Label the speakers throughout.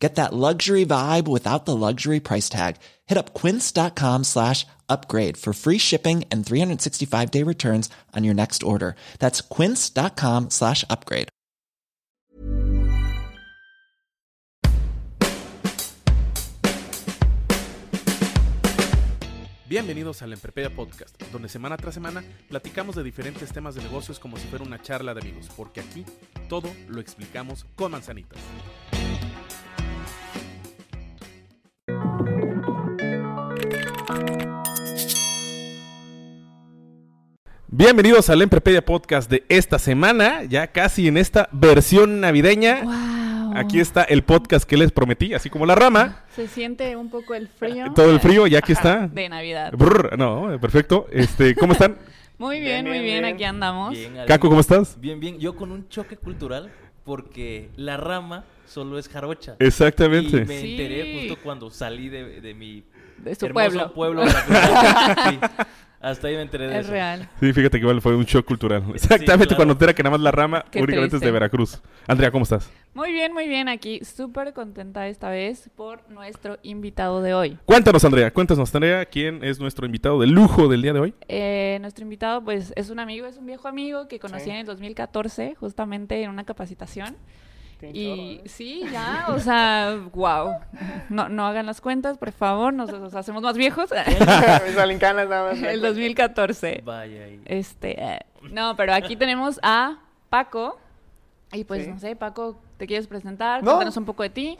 Speaker 1: Get that luxury vibe without the luxury price tag. Hit up quince.com slash upgrade for free shipping and 365 day returns on your next order. That's quince.com slash upgrade.
Speaker 2: Bienvenidos al Emprepedia Podcast, donde semana tras semana platicamos de diferentes temas de negocios como si fuera una charla de amigos, porque aquí todo lo explicamos con manzanitas. Bienvenidos al Emprepedia Podcast de esta semana, ya casi en esta versión navideña.
Speaker 3: Wow.
Speaker 2: Aquí está el podcast que les prometí, así como la rama.
Speaker 3: Se siente un poco el frío.
Speaker 2: Todo el frío, ya aquí está.
Speaker 3: De Navidad.
Speaker 2: Brr, no, perfecto. Este, ¿cómo están?
Speaker 3: Muy bien,
Speaker 4: Bien,
Speaker 3: muy
Speaker 4: bien,
Speaker 3: aquí andamos.
Speaker 4: Bien.
Speaker 2: Caco, ¿cómo estás?
Speaker 4: Bien, bien. Yo con un choque cultural porque la rama solo es jarocha.
Speaker 2: Exactamente.
Speaker 4: Y me
Speaker 3: Sí.
Speaker 4: enteré justo cuando salí de, de mi
Speaker 3: De su
Speaker 4: hermoso
Speaker 3: pueblo.
Speaker 4: pueblo. Sí. Hasta ahí me enteré de
Speaker 3: Es
Speaker 4: eso.
Speaker 3: real.
Speaker 2: Sí, fíjate que igual fue un shock cultural. Exactamente,
Speaker 4: claro.
Speaker 2: cuando entera que nada más la rama
Speaker 3: Qué
Speaker 2: únicamente es de. Veracruz. Andrea, ¿cómo estás?
Speaker 3: Muy bien, muy bien. Aquí súper contenta esta vez por nuestro invitado de hoy.
Speaker 2: Cuéntanos, Andrea, cuéntanos, Andrea, ¿quién es nuestro invitado de lujo del día de hoy?
Speaker 3: Eh, nuestro invitado, pues, es un amigo, es un viejo amigo que conocí
Speaker 5: Sí.
Speaker 3: en el 2014, justamente en una capacitación. Y
Speaker 5: chorro, ¿eh?
Speaker 3: sí, ya, o sea, wow. No, no hagan las cuentas, por favor, nos, nos hacemos más viejos.
Speaker 5: Me salen canas nada más.
Speaker 3: el 2014.
Speaker 4: Vaya ahí.
Speaker 3: Este, eh, no, pero aquí tenemos a Paco. Y pues,
Speaker 5: Sí.
Speaker 3: no sé, Paco, ¿te quieres presentar?
Speaker 5: No.
Speaker 3: Cuéntanos un poco de ti.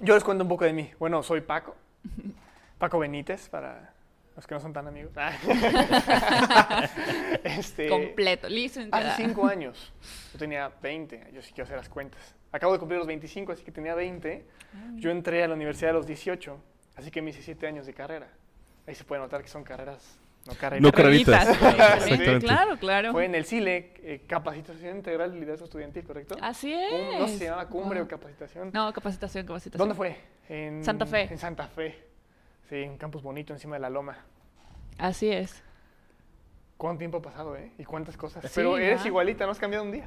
Speaker 5: Yo les cuento un poco de mí. Bueno, soy Paco. Paco Benítez, para los que no son tan amigos. este,
Speaker 3: Completo, listo.
Speaker 5: Hace cinco años. Yo tenía 20. Yo sí quiero hacer las cuentas. Acabo de cumplir los 25, así que tenía 20. Yo entré a la universidad a los 18. Así que me hice 7 años de carrera. Ahí se puede notar que son carreras, no carreras.
Speaker 2: No carreritas.
Speaker 3: Carreritas.
Speaker 2: Exactamente.
Speaker 3: claro, claro.
Speaker 5: Fue en el CILE, eh, Capacitación Integral de Liderazgo Estudiantil, ¿correcto?
Speaker 3: Así es.
Speaker 5: No sé si se llama cumbre
Speaker 3: Wow.
Speaker 5: o capacitación.
Speaker 3: No, capacitación, capacitación.
Speaker 5: ¿Dónde fue? En
Speaker 3: Santa Fe.
Speaker 5: En Santa Fe. Sí, un campus bonito encima de la loma.
Speaker 3: Así es.
Speaker 5: ¿Cuánto tiempo ha pasado, eh? Y cuántas cosas.
Speaker 3: Sí,
Speaker 5: Pero eres igualita, no has cambiado un día.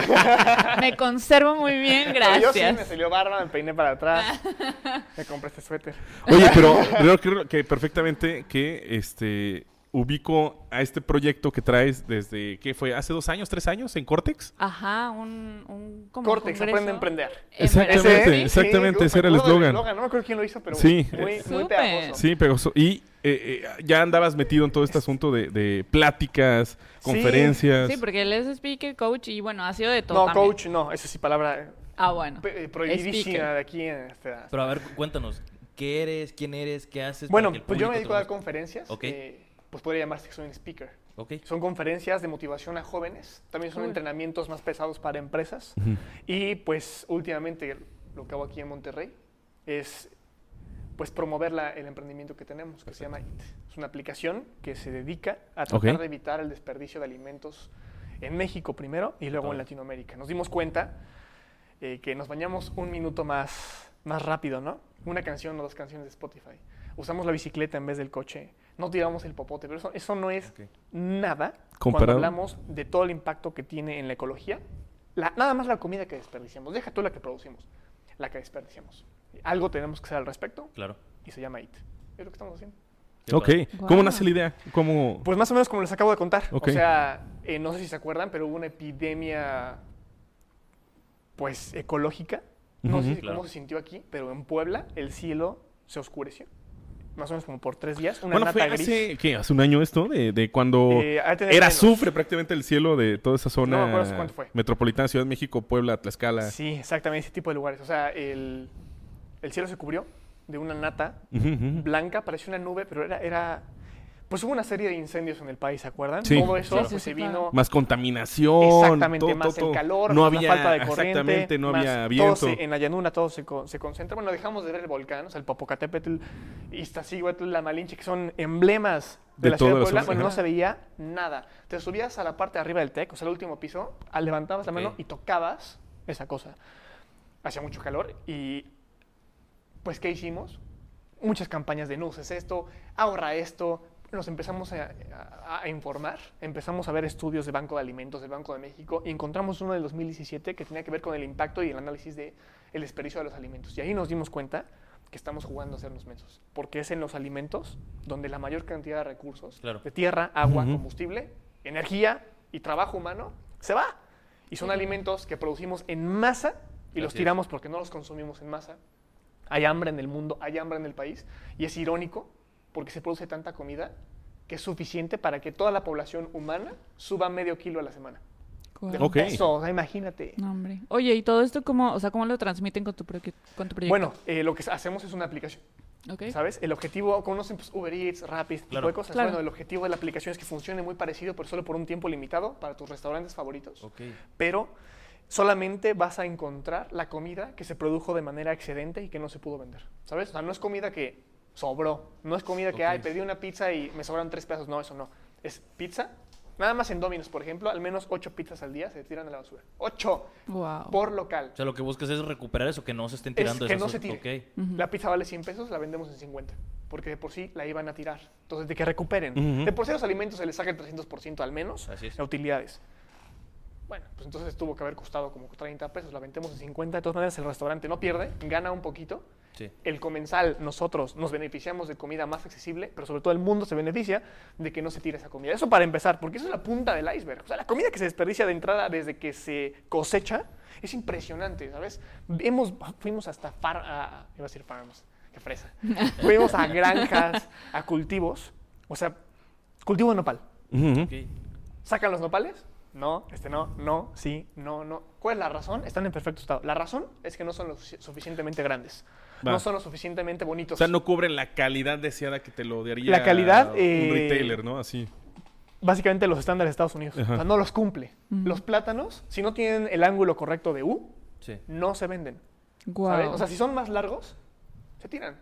Speaker 3: Me conservo muy bien,
Speaker 5: Pero Yo sí, me
Speaker 3: gracias.
Speaker 5: salió barba, me peiné para atrás. me compré este suéter.
Speaker 2: Oye, pero creo, creo que perfectamente que este ubico a este proyecto que traes desde, ¿qué fue? ¿Hace dos años, tres años en Cortex?
Speaker 3: Ajá, un, un como
Speaker 5: Cortex,
Speaker 3: congreso.
Speaker 5: aprende a emprender.
Speaker 3: En
Speaker 2: Exactamente.
Speaker 5: ¿eh?
Speaker 2: exactamente,
Speaker 5: Sí,
Speaker 2: ese era el eslogan.
Speaker 5: No me acuerdo quién lo hizo, pero
Speaker 2: Sí.
Speaker 5: muy, pegajoso.
Speaker 2: Sí, pero so- y eh, eh, ya andabas metido en todo este asunto de, de pláticas, conferencias.
Speaker 3: Sí, porque él es speaker, coach y bueno, ha sido de todo.
Speaker 5: No,
Speaker 3: también.
Speaker 5: coach, no. Esa sí palabra
Speaker 3: Ah, bueno.
Speaker 5: eh, prohibidísima
Speaker 3: Speaker.
Speaker 5: de aquí en esta...
Speaker 4: Pero a ver, cuéntanos. ¿Qué eres? ¿Quién eres? ¿Qué haces?
Speaker 5: Bueno, pues yo me dedico a dar conferencias.
Speaker 4: Ok.
Speaker 5: eh, pues podría llamarse que soy un speaker.
Speaker 4: Ok.
Speaker 5: Son conferencias de motivación a jóvenes, también son
Speaker 3: Cool.
Speaker 5: entrenamientos más pesados para empresas. Y pues últimamente lo que hago aquí en Monterrey es pues promover la- el emprendimiento que tenemos, que se llama IT. Es una aplicación que se dedica a tratar
Speaker 2: Ok.
Speaker 5: de evitar el desperdicio de alimentos en México primero y luego en. Latinoamérica. Nos dimos cuenta eh, que nos bañamos un minuto más, más rápido, ¿no? Una canción o dos canciones de Spotify. Usamos la bicicleta en vez del coche. No tiramos el popote, pero eso, eso no es nada cuando
Speaker 2: Comparado.
Speaker 5: hablamos de todo el impacto que tiene en la ecología. La- nada más la comida que desperdiciamos. Deja tú la que producimos, la que desperdiciamos. Algo tenemos que hacer al respecto
Speaker 4: Claro.
Speaker 5: y se llama IT. Es lo que estamos haciendo.
Speaker 2: Ok. ¿cómo nace la idea? ¿Cómo...?
Speaker 5: Pues más o menos como les acabo de contar.
Speaker 2: Ok.
Speaker 5: O sea, eh, no sé si se acuerdan, pero hubo una epidemia, pues, ecológica. No sé
Speaker 2: Ujú.
Speaker 5: si
Speaker 4: Claro.
Speaker 5: cómo se sintió aquí, pero en Puebla el cielo se oscureció. Más o menos como por tres días. Una
Speaker 2: Bueno,
Speaker 5: nata
Speaker 2: fue
Speaker 5: gris.
Speaker 2: hace, ¿qué? ¿Hace un año esto? De, de cuando
Speaker 5: Eh,
Speaker 2: era azufre prácticamente el cielo de toda esa
Speaker 5: No me acuerdo
Speaker 2: zona
Speaker 5: cuánto fue.
Speaker 2: metropolitana, Ciudad de México, Puebla, Tlaxcala.
Speaker 5: Sí, exactamente, ese tipo de lugares. O sea, el, el cielo se cubrió de una nata blanca, parecía una nube, pero era, era Pues hubo una serie de incendios en el país, ¿se acuerdan?
Speaker 2: Sí.
Speaker 5: Todo eso pues, se
Speaker 3: claro.
Speaker 5: vino...
Speaker 2: Más contaminación.
Speaker 5: Exactamente,
Speaker 2: todo,
Speaker 5: más
Speaker 2: todo,
Speaker 5: el calor,
Speaker 2: no
Speaker 5: más
Speaker 2: había,
Speaker 5: la falta de corriente.
Speaker 2: Exactamente, no había
Speaker 5: todo
Speaker 2: viento.
Speaker 5: se- en la llanura todo se, co- se concentra. Bueno, dejamos de ver el volcán, o sea, el Popocatépetl, Iztaccíhuatl, la Malinche, que son emblemas de,
Speaker 2: De
Speaker 5: la ciudad de
Speaker 2: la
Speaker 5: Puebla. Bueno, no se veía nada. Te subías a la parte de arriba del TEC, o sea, el último piso, levantabas la mano y tocabas esa cosa. Hacía mucho calor y, pues, ¿qué hicimos? Muchas campañas de no uses esto, ahorra esto. Nos empezamos a, a- a informar, empezamos a ver estudios de Banco de Alimentos del Banco de México y encontramos uno del 2017 que tenía que ver con el impacto y el análisis del el desperdicio de los alimentos. Y ahí nos dimos cuenta que estamos jugando a hacernos mensos, porque es en los alimentos donde la mayor cantidad de recursos,
Speaker 4: Claro.
Speaker 5: de tierra, agua, combustible, energía y trabajo humano, se va. Y son alimentos que producimos en masa y los
Speaker 4: es.
Speaker 5: tiramos porque no los consumimos en masa. Hay hambre en el mundo, hay hambre en el país. Y es irónico porque se produce tanta comida que es suficiente para que toda la población humana suba medio kilo a la semana. De
Speaker 3: Guau.
Speaker 2: Ok.
Speaker 5: peso, o sea, imagínate.
Speaker 3: No, hombre. Oye, ¿y todo esto cómo, o sea, cómo lo transmiten con tu, proye- con tu proyecto?
Speaker 5: Bueno, eh, lo que hacemos es una aplicación,
Speaker 3: Ok.
Speaker 5: ¿sabes? El objetivo, conocen pues, Uber Eats, Rappi, este tipo
Speaker 4: Claro.
Speaker 5: de cosas.
Speaker 3: Claro.
Speaker 5: Bueno, el objetivo de la aplicación es que funcione muy parecido, pero solo por un tiempo limitado para tus restaurantes favoritos.
Speaker 4: Ok.
Speaker 5: pero solamente vas a encontrar la comida que se produjo de manera excedente y que no se pudo vender, ¿sabes? O sea, no es comida que sobró, no es comida que,
Speaker 4: Ok.
Speaker 5: ay, pedí una pizza y me sobraron tres pedazos, no, eso no. Es pizza, nada más en Domino's, por ejemplo, al menos ocho pizzas al día se tiran a la basura. ¡Ocho!
Speaker 3: Wow.
Speaker 5: Por local.
Speaker 4: O sea, lo que buscas es recuperar eso, que no se estén
Speaker 5: Es
Speaker 4: tirando
Speaker 5: que
Speaker 4: esas
Speaker 5: no se tire. La pizza vale 100 pesos, la vendemos en 50, porque de por sí la iban a tirar. Entonces, de que recuperen.
Speaker 2: Ujú.
Speaker 5: De por sí los alimentos se les saca el 300% al menos
Speaker 4: Así es.
Speaker 5: de utilidades. Bueno, pues entonces tuvo que haber costado como 30 pesos, la vendemos en 50. De todas maneras, el restaurante no pierde, gana un poquito.
Speaker 4: Sí.
Speaker 5: El comensal, nosotros nos beneficiamos de comida más accesible, pero sobre todo el mundo se beneficia de que no se tire esa comida. Eso para empezar, porque eso es la punta del iceberg. O sea, la comida que se desperdicia de entrada desde que se cosecha es impresionante, ¿sabes? Hemos, fuimos hasta far, a, iba a decir farms, qué fresa. fuimos a granjas, a cultivos, o sea, cultivo de nopal.
Speaker 2: Ujú.
Speaker 4: Ok.
Speaker 5: ¿Sacan los nopales? No, este no, no, sí, no, no. ¿Cuál es la razón? Están en perfecto estado. La razón es que no son lo sufici- suficientemente grandes.
Speaker 2: Va.
Speaker 5: No son lo suficientemente
Speaker 2: O
Speaker 5: bonitos.
Speaker 2: sea, no cubren la calidad deseada que te lo daría
Speaker 5: La calidad,
Speaker 2: un
Speaker 5: eh,
Speaker 2: retailer, ¿no? Así.
Speaker 5: Básicamente los estándares de Estados Unidos.
Speaker 2: Ajá.
Speaker 5: O sea, no los cumple. Los plátanos, si no tienen el ángulo correcto de U,
Speaker 4: Sí.
Speaker 5: no se venden. ¿sabes? O sea, si son más largos, se tiran.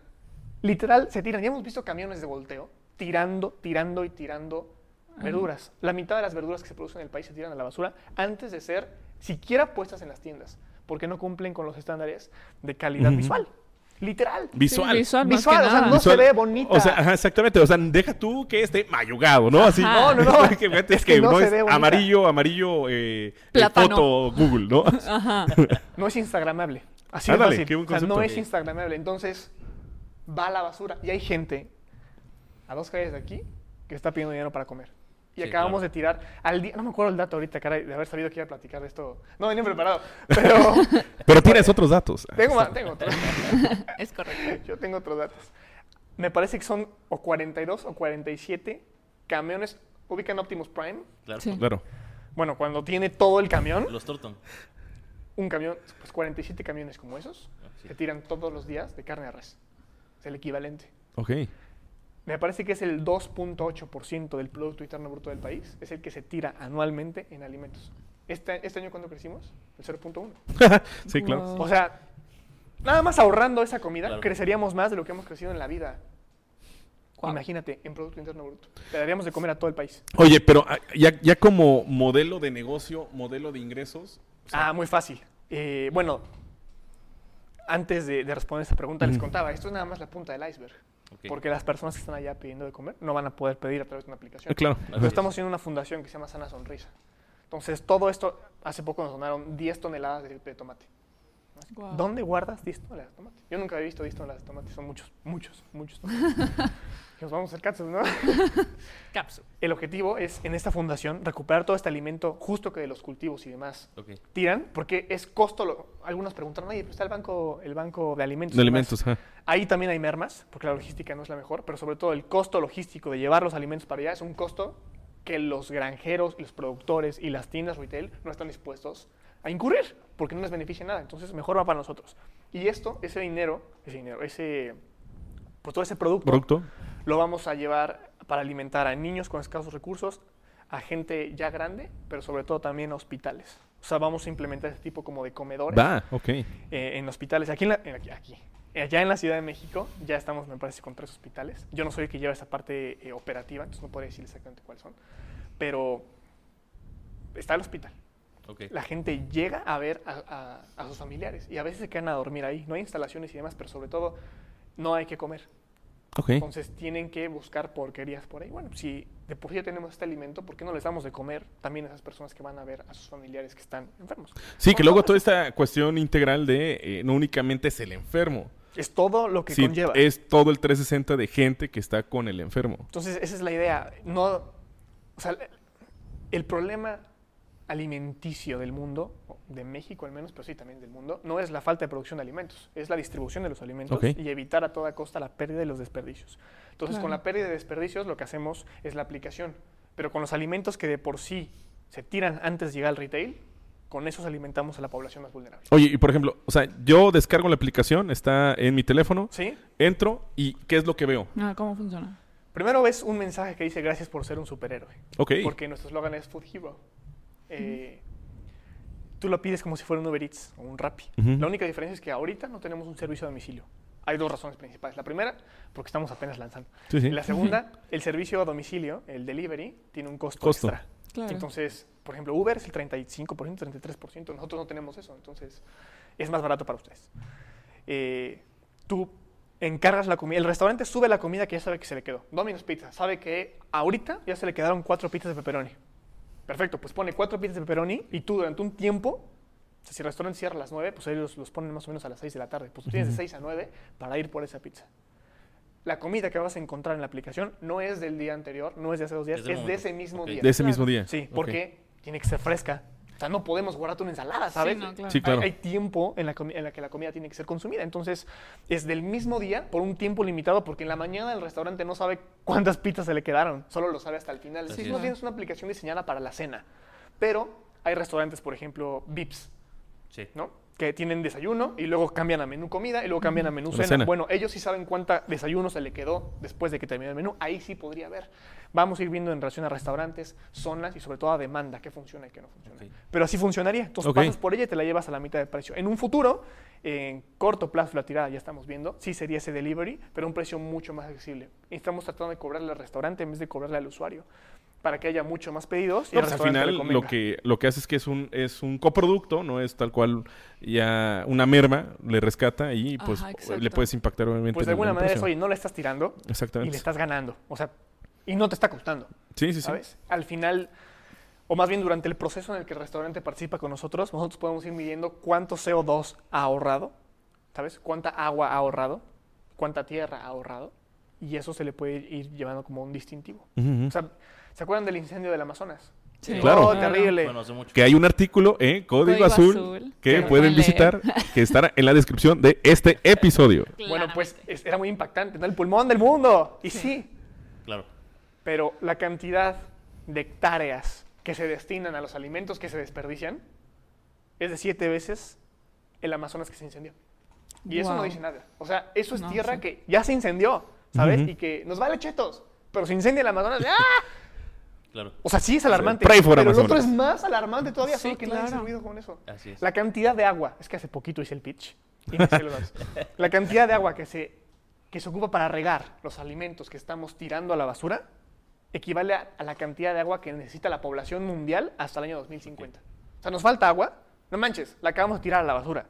Speaker 5: Literal, se tiran. Ya hemos visto camiones de volteo tirando, tirando y tirando verduras. La mitad de las verduras que se producen en el país se tiran a la basura antes de ser siquiera puestas en las tiendas, porque no cumplen con los estándares de calidad visual. Literal.
Speaker 2: Visual.
Speaker 3: Sí, visual,
Speaker 5: o sea,
Speaker 3: nada.
Speaker 5: no
Speaker 2: Visual.
Speaker 5: se ve bonita.
Speaker 2: O sea, ajá, exactamente. O sea, deja tú que esté mayugado, ¿no? Así.
Speaker 3: Ajá.
Speaker 5: No, no, no.
Speaker 2: que, es
Speaker 5: Es que
Speaker 2: que
Speaker 5: no
Speaker 2: no,
Speaker 5: se
Speaker 2: es
Speaker 5: ve
Speaker 2: amarillo, amarillo, eh, eh,
Speaker 3: Plátano.
Speaker 2: foto Google, ¿no?
Speaker 3: Ajá.
Speaker 5: no es instagramable. Así de fácil.
Speaker 2: qué buen
Speaker 5: O sea, no es instagramable. Entonces, va a la basura. Y hay gente a dos calles de aquí que está pidiendo dinero para comer. Y
Speaker 4: Sí,
Speaker 5: acabamos
Speaker 4: claro.
Speaker 5: de tirar al día, no me acuerdo el dato ahorita, caray, de haber sabido que iba a platicar de esto. No venía preparado, pero
Speaker 2: Pero tienes otros datos.
Speaker 5: tengo, tengo otros.
Speaker 3: es correcto.
Speaker 5: Yo tengo otros datos. Me parece que son o 42 o 47 camiones. ¿Ubican Optimus Prime?
Speaker 4: Claro.
Speaker 3: Sí.
Speaker 2: Claro.
Speaker 5: Bueno, cuando tiene todo el camión,
Speaker 4: Los Torton.
Speaker 5: un camión, pues 47 camiones como esos,
Speaker 4: Ah, sí.
Speaker 5: se tiran todos los días de carne de res. Es el equivalente.
Speaker 2: Ok.
Speaker 5: Me parece que es el 2.8% del Producto Interno Bruto del país, es el que se tira anualmente en alimentos. Este, este año, ¿cuándo crecimos? El 0.1.
Speaker 2: sí, claro.
Speaker 3: Wow.
Speaker 5: O sea, nada más ahorrando esa comida,
Speaker 4: Claro.
Speaker 5: creceríamos más de lo que hemos crecido en la vida. Imagínate, en Producto Interno Bruto. Le daríamos de comer a todo el país.
Speaker 2: Oye, pero ah, ya, ya como modelo de negocio, modelo de ingresos. o sea,
Speaker 5: Ah, muy fácil. Eh, bueno, antes de, de responder esa pregunta, les contaba, esto es nada más la punta del iceberg.
Speaker 4: Ok.
Speaker 5: Porque las personas que están allá pidiendo de comer no van a poder pedir a través de una aplicación.
Speaker 2: eh, claro.
Speaker 5: Pero estamos haciendo una fundación que se llama Sana Sonrisa. Entonces, todo esto, hace poco nos donaron 10 toneladas de, de tomate.
Speaker 3: Guau.
Speaker 5: ¿Dónde guardas 10 toneladas de tomate? Yo nunca había visto 10 toneladas de tomate, son muchos, muchos, muchos tomates. Nos vamos a hacer casos, ¿no?
Speaker 3: Capsu.
Speaker 5: El objetivo es, en esta fundación, recuperar todo este alimento justo que de los cultivos y demás tiran, porque es costo, lo- algunos preguntan, oye, pero está el banco, el banco de alimentos.
Speaker 2: De
Speaker 5: y demás".
Speaker 2: alimentos, ajá.
Speaker 5: Ahí también hay mermas, porque la logística no es la mejor, pero sobre todo el costo logístico de llevar los alimentos para allá es un costo que los granjeros, los productores y las tiendas retail no están dispuestos a incurrir, porque no les beneficia nada. Entonces, mejor va para nosotros. Y esto, ese dinero, ese dinero, ese, pues todo ese producto,
Speaker 2: Producto.
Speaker 5: Lo vamos a llevar para alimentar a niños con escasos recursos, a gente ya grande, pero sobre todo también a hospitales. O sea, vamos a implementar este tipo como de comedores
Speaker 2: Va, ok.
Speaker 5: eh, en hospitales. Aquí, en la- aquí, aquí. Allá en la Ciudad de México ya estamos, me parece, con tres hospitales. Yo no soy el que lleva esa parte eh, operativa, entonces no podría decir exactamente cuáles son. Pero está el hospital.
Speaker 4: Ok.
Speaker 5: La gente llega a ver a, a- a sus familiares y a veces se quedan a dormir ahí. No hay instalaciones y demás, pero sobre todo no hay que comer. Entonces tienen que buscar porquerías por ahí. Bueno, si de por sí ya tenemos este alimento, ¿por qué no les damos de comer también a esas personas que van a ver a sus familiares que están enfermos?
Speaker 2: Sí, que luego toda esta cuestión integral de eh, no únicamente es el enfermo,
Speaker 5: Es todo lo que
Speaker 2: sí,
Speaker 5: conlleva.
Speaker 2: es todo el 360 de gente que está con el enfermo.
Speaker 5: Entonces, esa es la idea. No, o sea, el problema alimenticio del mundo, de México al menos, pero sí también del mundo, no es la falta de producción de alimentos, es la distribución de los alimentos
Speaker 2: Ok.
Speaker 5: y evitar a toda costa la pérdida de los desperdicios. Entonces, con
Speaker 3: Claro.
Speaker 5: la pérdida de desperdicios lo que hacemos es la aplicación, pero con los alimentos que de por sí se tiran antes de llegar al retail, con esos alimentamos a la población más vulnerable.
Speaker 2: Oye, y por ejemplo, o sea, yo descargo la aplicación, está en mi teléfono,
Speaker 5: ¿Sí?
Speaker 2: entro y ¿qué es lo que veo?
Speaker 3: Ah, ¿Cómo funciona?
Speaker 5: Primero ves un mensaje que dice gracias por ser un superhéroe.
Speaker 2: Ok.
Speaker 5: Porque nuestro eslogan es Food Hero. Eh, Tú lo pides como si fuera un Uber Eats o un Rappi. La única diferencia es que ahorita no tenemos un servicio a domicilio. Hay dos razones principales. La primera, porque estamos apenas lanzando.
Speaker 2: Sí, sí.
Speaker 5: Y la segunda, el servicio a domicilio, el delivery, tiene un costo,
Speaker 2: Costo.
Speaker 5: extra.
Speaker 3: Claro.
Speaker 5: Entonces, por ejemplo, Uber es el 35%, 33%. Nosotros no tenemos eso. Entonces, es más barato para ustedes. Eh, tú encargas la comida. El restaurante sube la comida que ya sabe que se le quedó. Domino's Pizza sabe que ahorita ya se le quedaron cuatro pizzas de pepperoni. Perfecto, pues pone cuatro pizzas de pepperoni y tú durante un tiempo, o sea, si el restaurante cierra a las 9, pues ellos los ponen más o menos a las 6 de la tarde. Pues tú tienes de 6 a 9 para ir por esa pizza. La comida que vas a encontrar en la aplicación no es del día anterior, no es de hace dos días,
Speaker 4: Es
Speaker 5: de ese mismo día.
Speaker 2: De ese mismo día.
Speaker 5: Sí,
Speaker 2: Ok.
Speaker 5: porque tiene que ser fresca. O sea, no podemos guardarte una ensalada, ¿sabes?
Speaker 3: no, claro.
Speaker 2: Sí, claro.
Speaker 5: Hay, hay tiempo en la, comi- en la que la comida tiene que ser consumida. Entonces, es del mismo día por un tiempo limitado, porque en la mañana el restaurante no sabe cuántas pizzas se le quedaron, solo lo sabe hasta el final.
Speaker 4: Así
Speaker 5: Sí,
Speaker 4: es.
Speaker 5: más bien es una aplicación diseñada para la cena. Pero hay restaurantes, por ejemplo, VIPs,
Speaker 4: Sí.
Speaker 5: ¿no? Que tienen desayuno y luego cambian a menú comida y luego cambian a menú cena.
Speaker 2: cena.
Speaker 5: Bueno, ellos sí saben cuánta desayuno se le quedó después de que terminó el menú. Ahí sí podría haber. Vamos a ir viendo en relación a restaurantes, zonas y sobre todo a demanda, qué funciona y qué no funciona. Pero así funcionaría. Entonces
Speaker 2: Ok.
Speaker 5: pasas por ella y te la llevas a la mitad de precio. En un futuro, en corto plazo, la tirada ya estamos viendo, sí sería ese delivery, pero a un precio mucho más accesible. Y estamos tratando de cobrarle al restaurante en vez de cobrarle al usuario, para que haya mucho más pedidos y
Speaker 2: No,
Speaker 5: al
Speaker 2: pues, al final lo que, lo que hace es que es un, es un coproducto, no es tal cual ya una merma le rescata y pues
Speaker 3: Ajá,
Speaker 2: le puedes impactar obviamente.
Speaker 5: Pues de alguna manera es, oye, no le estás tirando y le estás ganando. O sea, y no te está costando.
Speaker 2: Sí, sí, sí.
Speaker 5: ¿sabes? Al final, o más bien durante el proceso en el que el restaurante participa con nosotros, nosotros podemos ir midiendo cuánto CO2 ha ahorrado, ¿sabes? Cuánta agua ha ahorrado, cuánta tierra ha ahorrado, y eso se le puede ir llevando como un distintivo. O sea, ¿se acuerdan del incendio del Amazonas?
Speaker 3: Sí.
Speaker 2: Claro.
Speaker 5: Oh, terrible.
Speaker 4: Bueno, hace mucho.
Speaker 2: que hay un artículo en Código,
Speaker 3: Código
Speaker 2: Azul,
Speaker 3: Azul,
Speaker 2: que pueden visitar, que estará en la descripción de este episodio.
Speaker 5: Bueno, pues es- era muy impactante, ¿no? El pulmón del mundo. Y sí,
Speaker 4: Claro.
Speaker 5: pero la cantidad de hectáreas que se destinan a los alimentos que se desperdician es de siete veces el Amazonas que se incendió. Y eso no dice nada. O sea, eso es
Speaker 3: No,
Speaker 5: tierra
Speaker 3: sí.
Speaker 5: que ya se incendió, ¿sabes? Y que nos vale chetos. Pero se incendia el Amazonas. ¡ah!
Speaker 4: Claro.
Speaker 5: O sea, sí es alarmante. Pero el otro es más alarmante todavía,
Speaker 3: Sí,
Speaker 5: solo que nadie se ha
Speaker 3: claro.
Speaker 5: ruido con eso.
Speaker 4: Así es.
Speaker 5: La cantidad de agua, es que hace poquito hice el pitch. y me la cantidad de agua que se, que se ocupa para regar los alimentos que estamos tirando a la basura equivale a, a la cantidad de agua que necesita la población mundial hasta el año 2050. O sea, nos falta agua, no manches, la acabamos de tirar a la basura.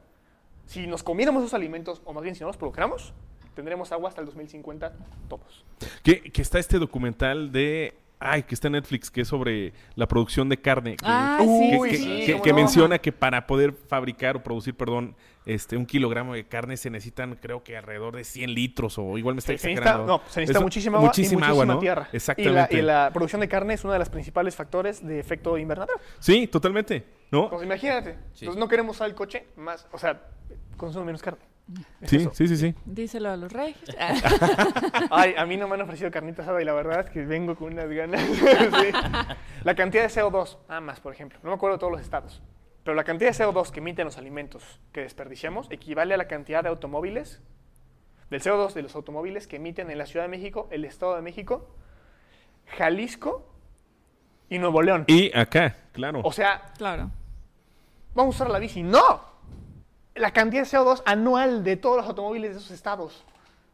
Speaker 5: Si nos comiéramos esos alimentos, o más bien si no los procuramos, tendremos agua hasta el 2050 todos.
Speaker 2: Que, que está este documental de. Ay, que está en Netflix, que es sobre la producción de carne. que-
Speaker 3: Ah,
Speaker 2: que,
Speaker 3: sí,
Speaker 2: que-
Speaker 5: sí,
Speaker 2: que-
Speaker 5: cómo
Speaker 2: que
Speaker 5: no.
Speaker 2: menciona que para poder fabricar o producir, perdón, este, un kilogramo de carne se necesitan, creo que alrededor de 100 litros o igual me está
Speaker 5: Se, se necesita,
Speaker 2: exagerando.
Speaker 5: no, se necesita
Speaker 2: Eso-
Speaker 5: muchísima agua
Speaker 2: muchísima
Speaker 5: y muchísima
Speaker 2: agua, ¿no?
Speaker 5: tierra.
Speaker 2: Exactamente.
Speaker 5: Y la, y la producción de carne es uno de los principales factores de efecto invernadero.
Speaker 2: Sí, totalmente. ¿no?
Speaker 5: Pues imagínate.
Speaker 4: Sí.
Speaker 5: Entonces no queremos usar el coche más, o sea, consume menos carne.
Speaker 2: Sí,
Speaker 5: eso.
Speaker 2: sí, sí, sí.
Speaker 3: Díselo a los reyes.
Speaker 5: Ay, a mí no me han ofrecido carnita asada y la verdad es que vengo con unas ganas. Sí. La cantidad de CO2, nada más, por ejemplo, no me acuerdo de todos los estados, pero la cantidad de CO2 que emiten los alimentos que desperdiciamos equivale a la cantidad de automóviles, del CO2 de los automóviles que emiten en la Ciudad de México, el Estado de México Jalisco y Nuevo León.
Speaker 2: Y acá, claro.
Speaker 5: O sea,
Speaker 3: Claro.
Speaker 5: vamos a usar la bici. ¡No! La cantidad de CO2 anual de todos los automóviles de esos estados.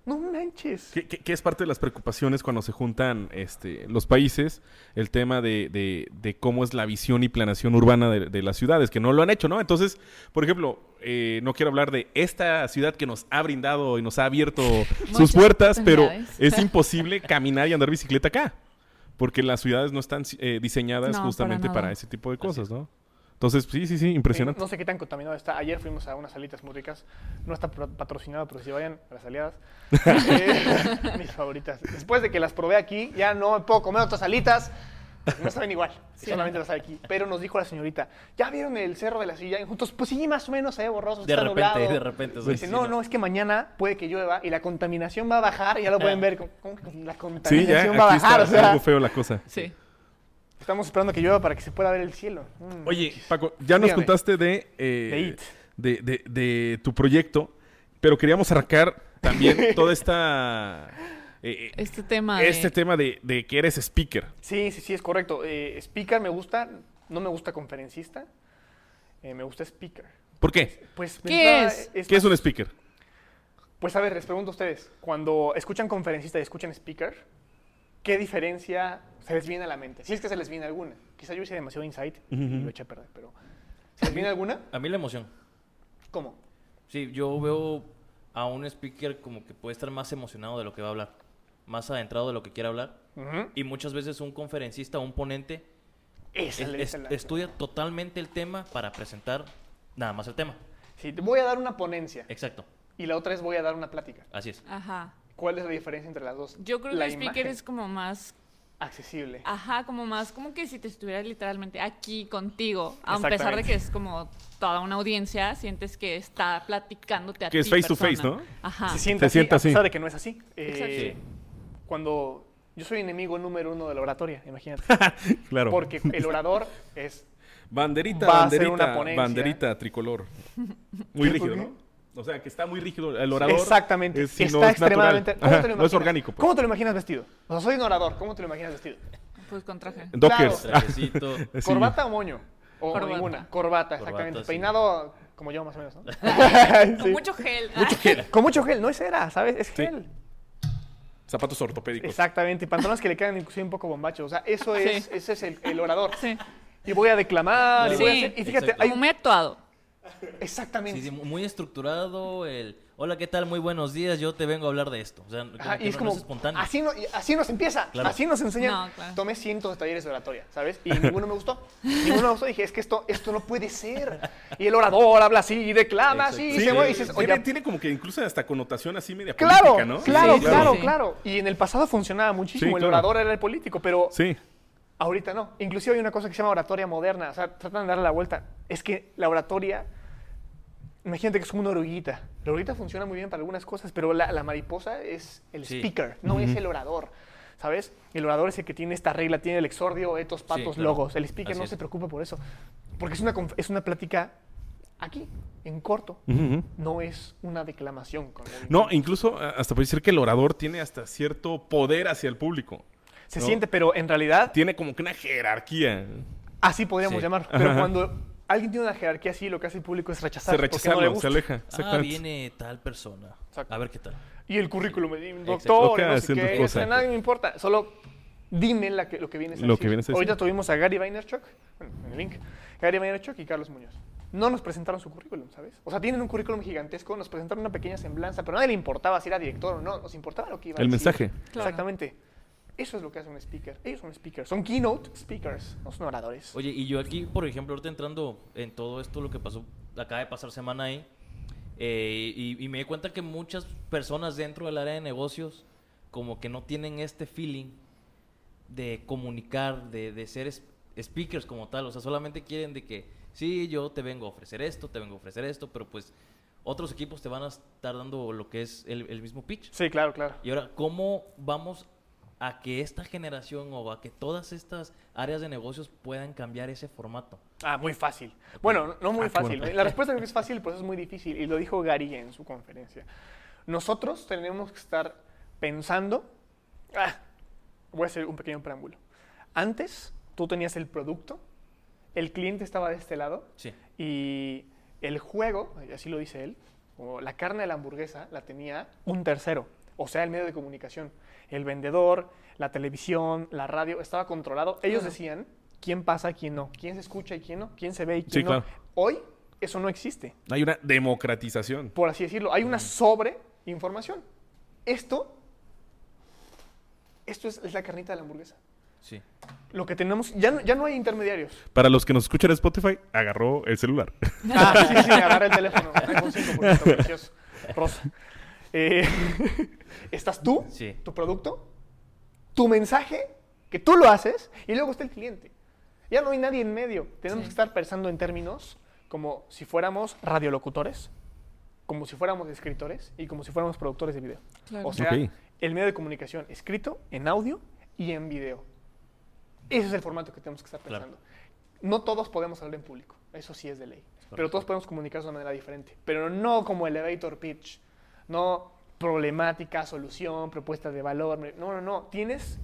Speaker 5: No manches.
Speaker 2: Que, que- que es parte de las preocupaciones cuando se juntan este, los países, el tema de, de- de cómo es la visión y planeación urbana de, de las ciudades, que no lo han hecho, ¿no? Entonces, por ejemplo, eh, no quiero hablar de esta ciudad que nos ha brindado y nos ha abierto sus puertas, pero es imposible caminar y andar bicicleta acá, porque las ciudades no están eh, diseñadas
Speaker 3: No, para
Speaker 2: justamente para,
Speaker 3: nada.
Speaker 2: ese tipo de cosas, ¿no? Entonces, sí, sí, sí, impresionante.
Speaker 5: No sé qué tan contaminado está. Ayer fuimos a unas salitas muy ricas. No está patrocinado, pero si vayan a las aliadas. Eh, mis favoritas. Después de que las probé aquí, ya no me puedo comer otras alitas. No saben igual. solamente las hay aquí. Pero nos dijo la señorita, ¿ya vieron el cerro de la silla? Y juntos, pues sí, más o menos, se ve borroso,
Speaker 4: De
Speaker 5: está
Speaker 4: repente,
Speaker 5: nublado.
Speaker 4: de repente.
Speaker 5: Dice, no, no, es que mañana puede que llueva y la contaminación va a bajar. Y ya lo pueden ver. ¿Cómo, cómo que la
Speaker 2: Sí, ya,
Speaker 5: contaminación va a
Speaker 2: aquí
Speaker 5: bajar?
Speaker 2: está
Speaker 5: O sea,
Speaker 2: algo feo la cosa.
Speaker 3: Sí.
Speaker 5: Estamos esperando que llueva para que se pueda ver el cielo. Mm.
Speaker 2: Oye, Paco, ya nos
Speaker 5: Dígame.
Speaker 2: contaste de, eh,
Speaker 5: De
Speaker 2: de, de- de tu proyecto, pero queríamos arrancar también toda esta... eh,
Speaker 3: Este tema de...
Speaker 2: este tema de, de que eres speaker.
Speaker 5: Sí, sí, sí, es correcto. Eh, speaker me gusta, no me gusta conferencista, eh, me gusta speaker.
Speaker 2: ¿Por qué?
Speaker 5: Pues,
Speaker 3: ¿Qué
Speaker 5: de
Speaker 3: es?
Speaker 2: ¿Qué es un speaker?
Speaker 5: Pues a ver, les pregunto a ustedes, cuando escuchan conferencista y escuchan speaker, ¿qué diferencia se les viene a la mente? Si es que se les viene alguna. Quizá yo hice demasiado insight y
Speaker 2: Ujú.
Speaker 5: lo eché a perder, pero ¿se les viene alguna?
Speaker 4: A mí la emoción.
Speaker 5: ¿Cómo?
Speaker 4: Sí, yo veo a un speaker como que puede estar más emocionado de lo que va a hablar, más adentrado de lo que quiere hablar.
Speaker 5: Ujú.
Speaker 4: Y muchas veces un conferencista o un ponente es- es- estudia totalmente el tema para presentar nada más el tema.
Speaker 5: Sí, te voy a dar una ponencia
Speaker 4: Exacto,
Speaker 5: y la otra es voy a dar una plática.
Speaker 4: así es.
Speaker 3: Ajá.
Speaker 5: ¿Cuál es la diferencia entre las dos?
Speaker 3: Yo creo
Speaker 5: la
Speaker 3: que el speaker
Speaker 5: imagen
Speaker 3: es como más...
Speaker 5: accesible.
Speaker 3: Ajá, como más, como que si te estuviera literalmente aquí contigo, a pesar de que es como toda una audiencia, sientes que está platicándote a
Speaker 2: Que es
Speaker 3: ti,
Speaker 2: face to face. ¿no?
Speaker 3: Ajá.
Speaker 5: se siente
Speaker 2: Se
Speaker 5: así,
Speaker 2: siente
Speaker 5: a
Speaker 2: así.
Speaker 5: pesar de que no es así.
Speaker 3: Exacto.
Speaker 5: Eh,
Speaker 4: Sí.
Speaker 5: Cuando yo soy enemigo número uno de la oratoria, imagínate.
Speaker 2: Claro.
Speaker 5: Porque el orador es...
Speaker 2: Banderita,
Speaker 5: Va a hacer
Speaker 2: banderita,
Speaker 5: una ponencia.
Speaker 2: banderita tricolor. Muy
Speaker 5: ¿Qué,
Speaker 2: rígido? ¿no? O sea, que está muy rígido el orador.
Speaker 5: Exactamente.
Speaker 2: es- si
Speaker 5: está
Speaker 2: no es natural.
Speaker 5: extremadamente... ¿Cómo
Speaker 2: Ajá,
Speaker 5: te lo
Speaker 2: no es
Speaker 5: imaginas?
Speaker 2: orgánico. pues.
Speaker 5: ¿Cómo te lo imaginas vestido? O sea, soy un orador. ¿Cómo te lo imaginas vestido?
Speaker 3: Pues con traje.
Speaker 2: Dockers.
Speaker 4: Trajecito.
Speaker 2: Sí.
Speaker 5: ¿Corbata o moño? O
Speaker 3: Corbata.
Speaker 5: ninguna. Corbata, exactamente.
Speaker 4: Corbata, sí.
Speaker 5: Peinado como yo, más o menos, ¿no?
Speaker 3: Con
Speaker 5: Sí.
Speaker 3: mucho gel.
Speaker 5: Con mucho gel. No es cera, ¿sabes? Es
Speaker 2: Sí.
Speaker 5: gel.
Speaker 2: Zapatos ortopédicos.
Speaker 5: Exactamente. Y pantalones que le quedan inclusive un poco bombachos. O sea, eso es,
Speaker 3: Sí.
Speaker 5: ese es el, el orador.
Speaker 3: Sí.
Speaker 5: Y voy a declamar. Y, voy a
Speaker 3: Sí.
Speaker 5: hacer- y fíjate,
Speaker 4: Exacto.
Speaker 5: hay
Speaker 3: Como muy actuado.
Speaker 5: Exactamente.
Speaker 4: Sí, sí, muy estructurado el... Hola, ¿qué tal? Muy buenos días, yo te vengo a hablar de esto. O sea, como
Speaker 5: Ajá, y es
Speaker 4: no-
Speaker 5: como,
Speaker 4: no es espontáneo.
Speaker 5: así, no, y así nos empieza,
Speaker 4: Claro.
Speaker 5: así nos enseñan.
Speaker 3: No, claro.
Speaker 5: Tomé cientos de talleres de oratoria, ¿sabes? Y ninguno me gustó. ninguno me gustó. Dije, es que esto, esto no puede ser. Y el orador habla así, y declama así, y
Speaker 2: Sí,
Speaker 5: se mueve y dices,
Speaker 2: tiene,
Speaker 5: oye,
Speaker 2: tiene como que incluso hasta connotación así media
Speaker 5: claro,
Speaker 2: política, ¿no?
Speaker 5: claro,
Speaker 3: Sí,
Speaker 5: claro,
Speaker 3: sí.
Speaker 5: claro. Y en el pasado funcionaba muchísimo.
Speaker 2: Sí,
Speaker 5: El
Speaker 2: claro.
Speaker 5: orador era el político, pero
Speaker 2: Sí.
Speaker 5: ahorita no. Inclusive hay una cosa que se llama oratoria moderna. O sea, tratan de darle la vuelta. Es que la oratoria... Imagínate que es como una oruguita. La oruguita funciona muy bien para algunas cosas, pero la, la mariposa es el
Speaker 4: Sí.
Speaker 5: speaker, no es el orador. ¿Sabes? El orador es el que tiene esta regla, tiene el exordio, etos, patos,
Speaker 4: claro.
Speaker 5: logos. El speaker
Speaker 4: Así
Speaker 5: no
Speaker 4: es.
Speaker 5: se preocupa por eso. Porque es una, es una plática aquí, en corto. No es una declamación. Con
Speaker 2: No, incluso a- hasta puede decir que el orador tiene hasta cierto poder hacia el público.
Speaker 5: Se
Speaker 2: no.
Speaker 5: siente, pero en realidad
Speaker 2: Tiene como que una jerarquía.
Speaker 5: así podríamos
Speaker 4: Sí.
Speaker 5: llamar. Pero
Speaker 2: Ajá.
Speaker 5: cuando alguien tiene una jerarquía así, lo que hace el público es rechazar.
Speaker 2: Se rechazarlo,
Speaker 5: no le
Speaker 2: se aleja.
Speaker 4: Ah, viene tal persona.
Speaker 5: Exacto.
Speaker 4: A ver qué tal.
Speaker 5: Y el currículum, doctor, no sé
Speaker 2: haciendo
Speaker 5: qué,
Speaker 2: cosas.
Speaker 5: o sea, nadie me importa. Solo dime la que- lo que vienes a
Speaker 2: Lo
Speaker 5: decir.
Speaker 2: que vienes a decir.
Speaker 5: Ahorita tuvimos a Gary Vaynerchuk, bueno, en el link, Gary Vaynerchuk y Carlos Muñoz. No nos presentaron su currículum, ¿sabes? O sea, tienen un currículum gigantesco, nos presentaron una pequeña semblanza, pero a nadie le importaba si era director o no, nos importaba lo que iba a
Speaker 2: El
Speaker 5: decir.
Speaker 2: mensaje.
Speaker 3: Claro.
Speaker 5: Exactamente. Eso es lo que hace un speaker. Ellos son speakers. Son keynote speakers, no son oradores.
Speaker 4: Oye, y yo aquí, por ejemplo, ahorita entrando en todo esto, lo que pasó, acaba de pasar semana ahí, eh, y, y me di cuenta que muchas personas dentro del área de negocios como que no tienen este feeling de comunicar, de, de ser speakers como tal, o sea, solamente quieren de que, sí, yo te vengo a ofrecer esto, te vengo a ofrecer esto, pero pues otros equipos te van a estar dando lo que es el, el mismo pitch.
Speaker 5: Sí, claro, claro.
Speaker 4: Y ahora, ¿cómo vamos a que esta generación o a que todas estas áreas de negocios puedan cambiar ese formato?
Speaker 5: Ah, muy fácil. Bueno, no muy
Speaker 2: Ah,
Speaker 5: fácil. La respuesta es fácil, pero eso es muy difícil. Y lo dijo Gary en su conferencia. Nosotros tenemos que estar pensando. Ah, voy a hacer un pequeño preámbulo. Antes, tú tenías el producto, el cliente estaba de este lado
Speaker 4: Sí.
Speaker 5: y el juego, así lo dice él, o la carne de la hamburguesa la tenía un tercero, o sea, el medio de comunicación. El vendedor, la televisión, la radio, estaba controlado. Ellos decían quién pasa, quién no, quién se escucha y quién no, quién se ve y quién
Speaker 2: Sí,
Speaker 5: no.
Speaker 2: claro.
Speaker 5: Hoy eso no existe,
Speaker 2: Hay una democratización.
Speaker 5: por así decirlo. Hay una sobreinformación. Esto, esto es, es la carnita de la hamburguesa.
Speaker 4: Sí.
Speaker 5: Lo que tenemos, ya no, ya no hay intermediarios.
Speaker 2: Para los que nos escuchan en Spotify, agarró el celular.
Speaker 5: Ah, sí, sí, agarra el teléfono. iPhone 5, por cierto, precioso. Rosa. Eh, estás tú,
Speaker 4: Sí.
Speaker 5: tu producto, tu mensaje, que tú lo haces, y luego está el cliente. Ya no hay nadie en medio. Tenemos
Speaker 3: Sí.
Speaker 5: que estar pensando en términos como si fuéramos radiolocutores, como si fuéramos escritores y como si fuéramos productores de video.
Speaker 3: Claro.
Speaker 5: O sea, el medio de comunicación escrito, en audio y en video. Ese es el formato que tenemos que estar
Speaker 4: Claro.
Speaker 5: pensando. No todos podemos hablar en público, eso sí es de ley. Pero todos podemos comunicarnos de una manera diferente. Pero no como elevator pitch, no problemática, solución, propuesta de valor. No, no, no. Tienes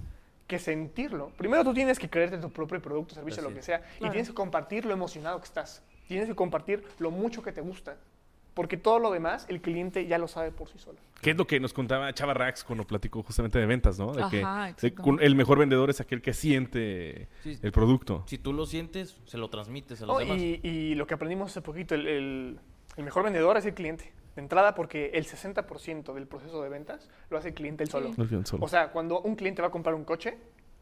Speaker 5: que sentirlo. Primero tú tienes que creerte tu propio producto, servicio,
Speaker 4: Así
Speaker 5: lo que sea. Y tienes que compartir lo emocionado que estás. Tienes que compartir lo mucho que te gusta. Porque todo lo demás, el cliente ya lo sabe por sí solo.
Speaker 2: ¿Qué es lo que nos contaba Chava Rax cuando platicó justamente de ventas, ¿no? De que de el mejor vendedor es aquel que siente
Speaker 4: Sí.
Speaker 2: el producto.
Speaker 4: Si tú lo sientes, se lo transmites a los demás.
Speaker 5: y, y lo que aprendimos hace poquito, el, el- el mejor vendedor es el cliente. De entrada, porque el 60% del proceso de ventas lo hace el cliente él solo.
Speaker 3: Sí.
Speaker 5: O sea, cuando un cliente va a comprar un coche,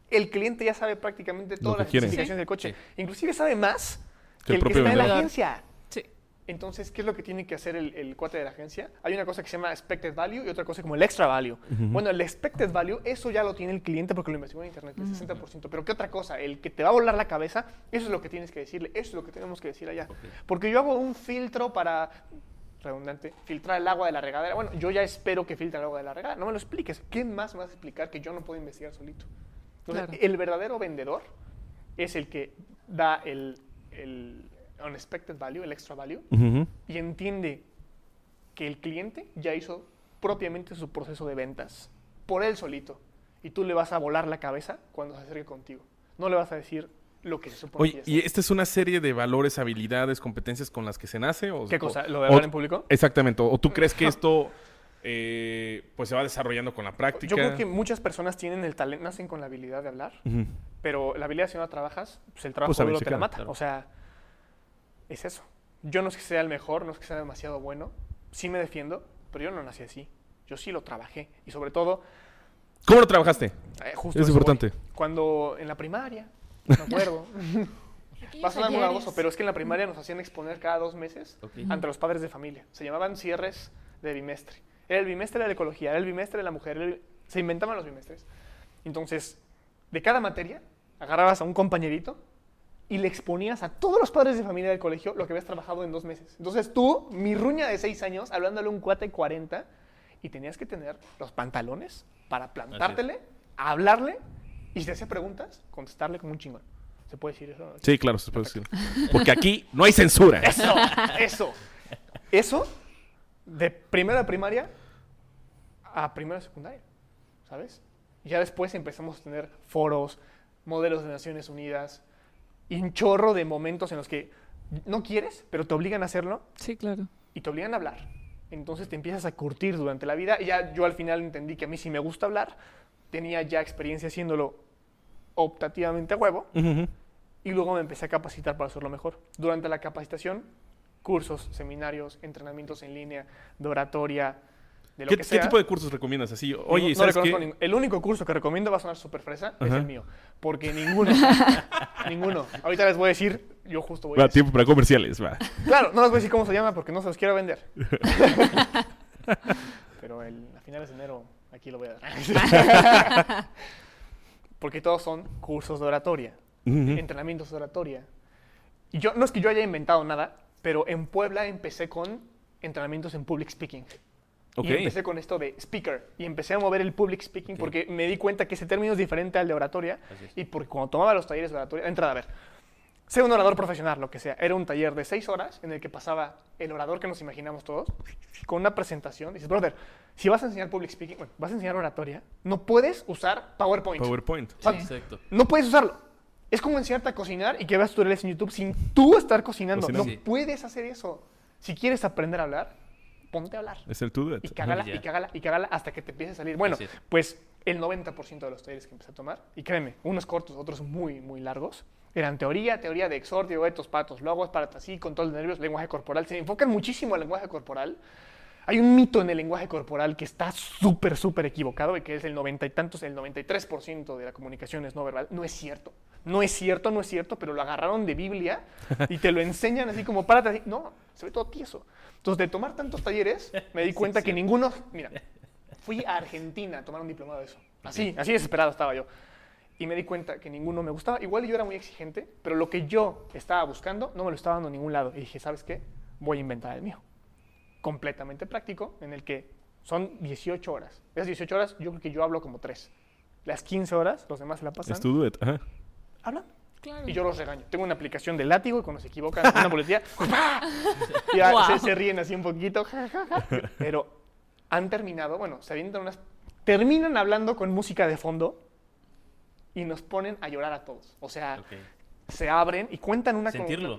Speaker 5: el cliente ya sabe prácticamente todas las
Speaker 2: quiere.
Speaker 5: especificaciones
Speaker 3: Sí.
Speaker 5: del coche.
Speaker 4: Sí.
Speaker 5: Inclusive sabe más
Speaker 2: Que
Speaker 5: que
Speaker 2: el
Speaker 5: el que está en la agencia.
Speaker 3: Sí.
Speaker 5: Entonces, ¿qué es lo que tiene que hacer el, el cuate de la agencia? Hay una cosa que se llama expected value y otra cosa como el extra value. Bueno, el expected value, eso ya lo tiene el cliente porque lo investigó en internet, el 60%. Pero ¿qué otra cosa? El que te va a volar la cabeza, eso es lo que tienes que decirle, eso es lo que tenemos que decir allá. Porque yo hago un filtro para, redundante, filtrar el agua de la regadera. Bueno, yo ya espero que filtre el agua de la regadera. No me lo expliques. ¿Qué más me vas a explicar que yo no puedo investigar solito? Entonces,
Speaker 3: Claro.
Speaker 5: el verdadero vendedor es el que da el, el unexpected value, el extra value, y entiende que el cliente ya hizo propiamente su proceso de ventas por él solito. Y tú le vas a volar la cabeza cuando se acerque contigo. No le vas a decir lo que se supone
Speaker 2: Oye,
Speaker 5: que
Speaker 2: ¿y esta es una serie de valores, habilidades, competencias con las que se nace? O,
Speaker 5: ¿Qué cosa? ¿Lo de
Speaker 2: o-
Speaker 5: hablar en público?
Speaker 2: Exactamente. ¿O tú crees que esto eh, pues se va desarrollando con la práctica?
Speaker 5: Yo creo que muchas personas tienen el talento, nacen con la habilidad de hablar, pero la habilidad si no la trabajas, pues el trabajo
Speaker 2: Pues
Speaker 5: duro
Speaker 2: si
Speaker 5: te la mata.
Speaker 4: claro.
Speaker 5: O sea, es eso. Yo no es que sea el mejor, no es que sea demasiado bueno. Sí me defiendo, pero yo no nací así. Yo sí lo trabajé. Y sobre todo,
Speaker 2: ¿Cómo lo trabajaste?
Speaker 5: eh, justo
Speaker 2: Es
Speaker 5: voy.
Speaker 2: importante.
Speaker 5: Cuando en la primaria, me acuerdo. Va a sonar muy
Speaker 3: ayeres.
Speaker 5: baboso, pero es que en la primaria nos hacían exponer cada dos meses ante los padres de familia. Se llamaban cierres de bimestre. Era el bimestre de la ecología, era el bimestre de la mujer, el- se inventaban los bimestres. Entonces, de cada materia, agarrabas a un compañerito y le exponías a todos los padres de familia del colegio lo que habías trabajado en dos meses. Entonces tú, mi ruña de seis años, hablándole a un cuate de 40, y tenías que tener los pantalones para plantártele, hablarle, y si te hacía preguntas, contestarle como un chingón. ¿Se puede decir eso?
Speaker 2: Sí, claro, se puede decir. Porque aquí no hay censura.
Speaker 5: Eso, eso. Eso de primera de primaria a primera de secundaria, ¿sabes? Y ya después empezamos a tener foros, modelos de Naciones Unidas y un chorro de momentos en los que no quieres, pero te obligan a hacerlo
Speaker 3: Sí, claro.
Speaker 5: y te obligan a hablar. Entonces te empiezas a curtir durante la vida y ya yo al final entendí que a mí sí me gusta hablar, tenía ya experiencia haciéndolo optativamente a huevo
Speaker 2: Ujú.
Speaker 5: y luego me empecé a capacitar para hacerlo mejor. Durante la capacitación, cursos, seminarios, entrenamientos en línea, de oratoria, de lo
Speaker 2: ¿Qué,
Speaker 5: que
Speaker 2: qué
Speaker 5: sea.
Speaker 2: tipo de cursos recomiendas? Así, oye,
Speaker 5: No- no
Speaker 2: ¿sabes qué?
Speaker 5: ningún- El único curso que recomiendo va a sonar súper fresa, es el mío. Porque ninguno, ninguno. Ahorita les voy a decir, yo justo voy a
Speaker 2: Va,
Speaker 5: decir.
Speaker 2: tiempo para comerciales, va.
Speaker 5: Claro, no les voy a decir cómo se llama porque no se los quiero vender. Pero el, a finales de enero aquí lo voy a dar. porque todos son cursos de oratoria, entrenamientos de oratoria. Y yo, no es que yo haya inventado nada, pero en Puebla empecé con entrenamientos en public speaking. Y empecé con esto de speaker. Y empecé a mover el public speaking porque me di cuenta que ese término es diferente al de oratoria. Y porque cuando tomaba los talleres de oratoria, entrada, a ver, Sé un orador profesional, lo que sea. Era un taller de seis horas en el que pasaba el orador que nos imaginamos todos con una presentación. Dices, brother, si vas a enseñar public speaking, bueno, vas a enseñar oratoria, no puedes usar PowerPoint.
Speaker 2: PowerPoint.
Speaker 3: Sí.
Speaker 4: Exacto.
Speaker 5: No puedes usarlo. Es como enseñarte a cocinar y que veas tutoriales en YouTube sin tú estar cocinando.
Speaker 2: Cocinando.
Speaker 5: No
Speaker 4: Sí.
Speaker 5: puedes hacer eso. Si quieres aprender a hablar, ponte a hablar.
Speaker 2: Es el to do it.
Speaker 5: Y cágala,
Speaker 4: Ya.
Speaker 5: y cágala, y cágala hasta que te empiece a salir. Bueno, pues el 90% de los talleres que empecé a tomar, y créeme, unos cortos, otros muy, muy largos, eran teoría, teoría de exordio, etos, patos, logos, así, control de nervios, lenguaje corporal. Se enfocan muchísimo al lenguaje corporal. Hay un mito en el lenguaje corporal que está súper, súper equivocado y que es el noventa y tantos, el 93% de la comunicación es no verbal. No es cierto. No es cierto, no es cierto, pero lo agarraron de Biblia y te lo enseñan así como párate así. No, se ve todo tieso. Entonces, de tomar tantos talleres, me di cuenta que ninguno. Mira, fui a Argentina a tomar un diplomado de eso. Así, así desesperado estaba yo. Y me di cuenta que ninguno me gustaba. Igual yo era muy exigente, pero lo que yo estaba buscando no me lo estaba dando en ningún lado. Y dije, ¿sabes qué? Voy a inventar el mío. Completamente práctico, en el que son 18 horas. Esas 18 horas, yo creo que yo hablo como 3. Las 15 horas, los demás se la pasan.
Speaker 2: Es to do it. Ajá.
Speaker 5: Hablan.
Speaker 3: Claro.
Speaker 5: Y yo los regaño. Tengo una aplicación de látigo y cuando se equivocan una boletilla, y ya
Speaker 3: Wow.
Speaker 5: se, se ríen así un poquito. Pero han terminado, bueno, se avientan unas. Terminan hablando con música de fondo y nos ponen a llorar a todos. O sea, se abren y cuentan una con-
Speaker 4: Sentirlo.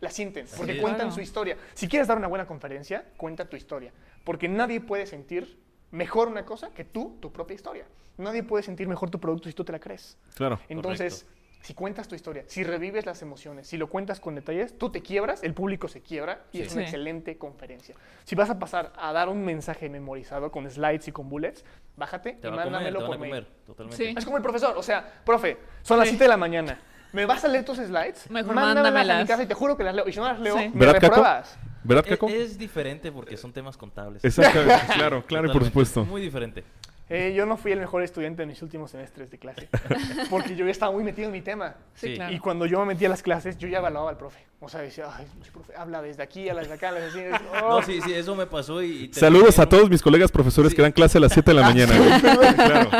Speaker 5: La sienten, porque cuentan
Speaker 3: Claro.
Speaker 5: su historia. Si quieres dar una buena conferencia, cuenta tu historia. Porque nadie puede sentir mejor una cosa que tú, tu propia historia. Nadie puede sentir mejor tu producto si tú te la crees.
Speaker 2: Claro.
Speaker 5: Entonces, si cuentas tu historia, si revives las emociones, si lo cuentas con detalles, tú te quiebras, el público se quiebra y
Speaker 4: Sí.
Speaker 5: es una
Speaker 3: Sí.
Speaker 5: excelente conferencia. Si vas a pasar a dar un mensaje memorizado con slides y con bullets, bájate
Speaker 4: Te
Speaker 5: y
Speaker 4: va a comer,
Speaker 5: mándamelo
Speaker 4: te van
Speaker 5: por
Speaker 4: a
Speaker 5: mail.
Speaker 4: comer. Totalmente.
Speaker 3: Sí.
Speaker 5: Es como el profesor, o sea, profe, son las
Speaker 3: Sí.
Speaker 5: 7 de la mañana. ¿Me vas a leer tus slides?
Speaker 3: Mejor
Speaker 5: Mándamelas a mi casa y te juro que las leo. Y si no las leo,
Speaker 3: Sí.
Speaker 5: me repruebas.
Speaker 2: ¿Verdad,
Speaker 4: Es,
Speaker 2: Caco?
Speaker 4: es diferente porque son temas contables.
Speaker 2: Exactamente. claro, claro, y por
Speaker 4: Totalmente.
Speaker 2: supuesto.
Speaker 4: Muy diferente.
Speaker 5: Eh, yo no fui el mejor estudiante en mis últimos semestres de clase, porque yo ya estaba muy metido en mi tema.
Speaker 3: Sí, claro.
Speaker 5: Y cuando yo me metí a las clases, yo ya evaluaba al profe. O sea, decía, ay, profe, habla desde aquí, habla desde acá, habla desde así. Oh.
Speaker 4: No, sí, sí, eso me pasó y... y
Speaker 2: Saludos
Speaker 4: terminé
Speaker 2: a todos mis colegas profesores
Speaker 4: Sí.
Speaker 2: que dan clase a las 7 de la mañana. güey. claro.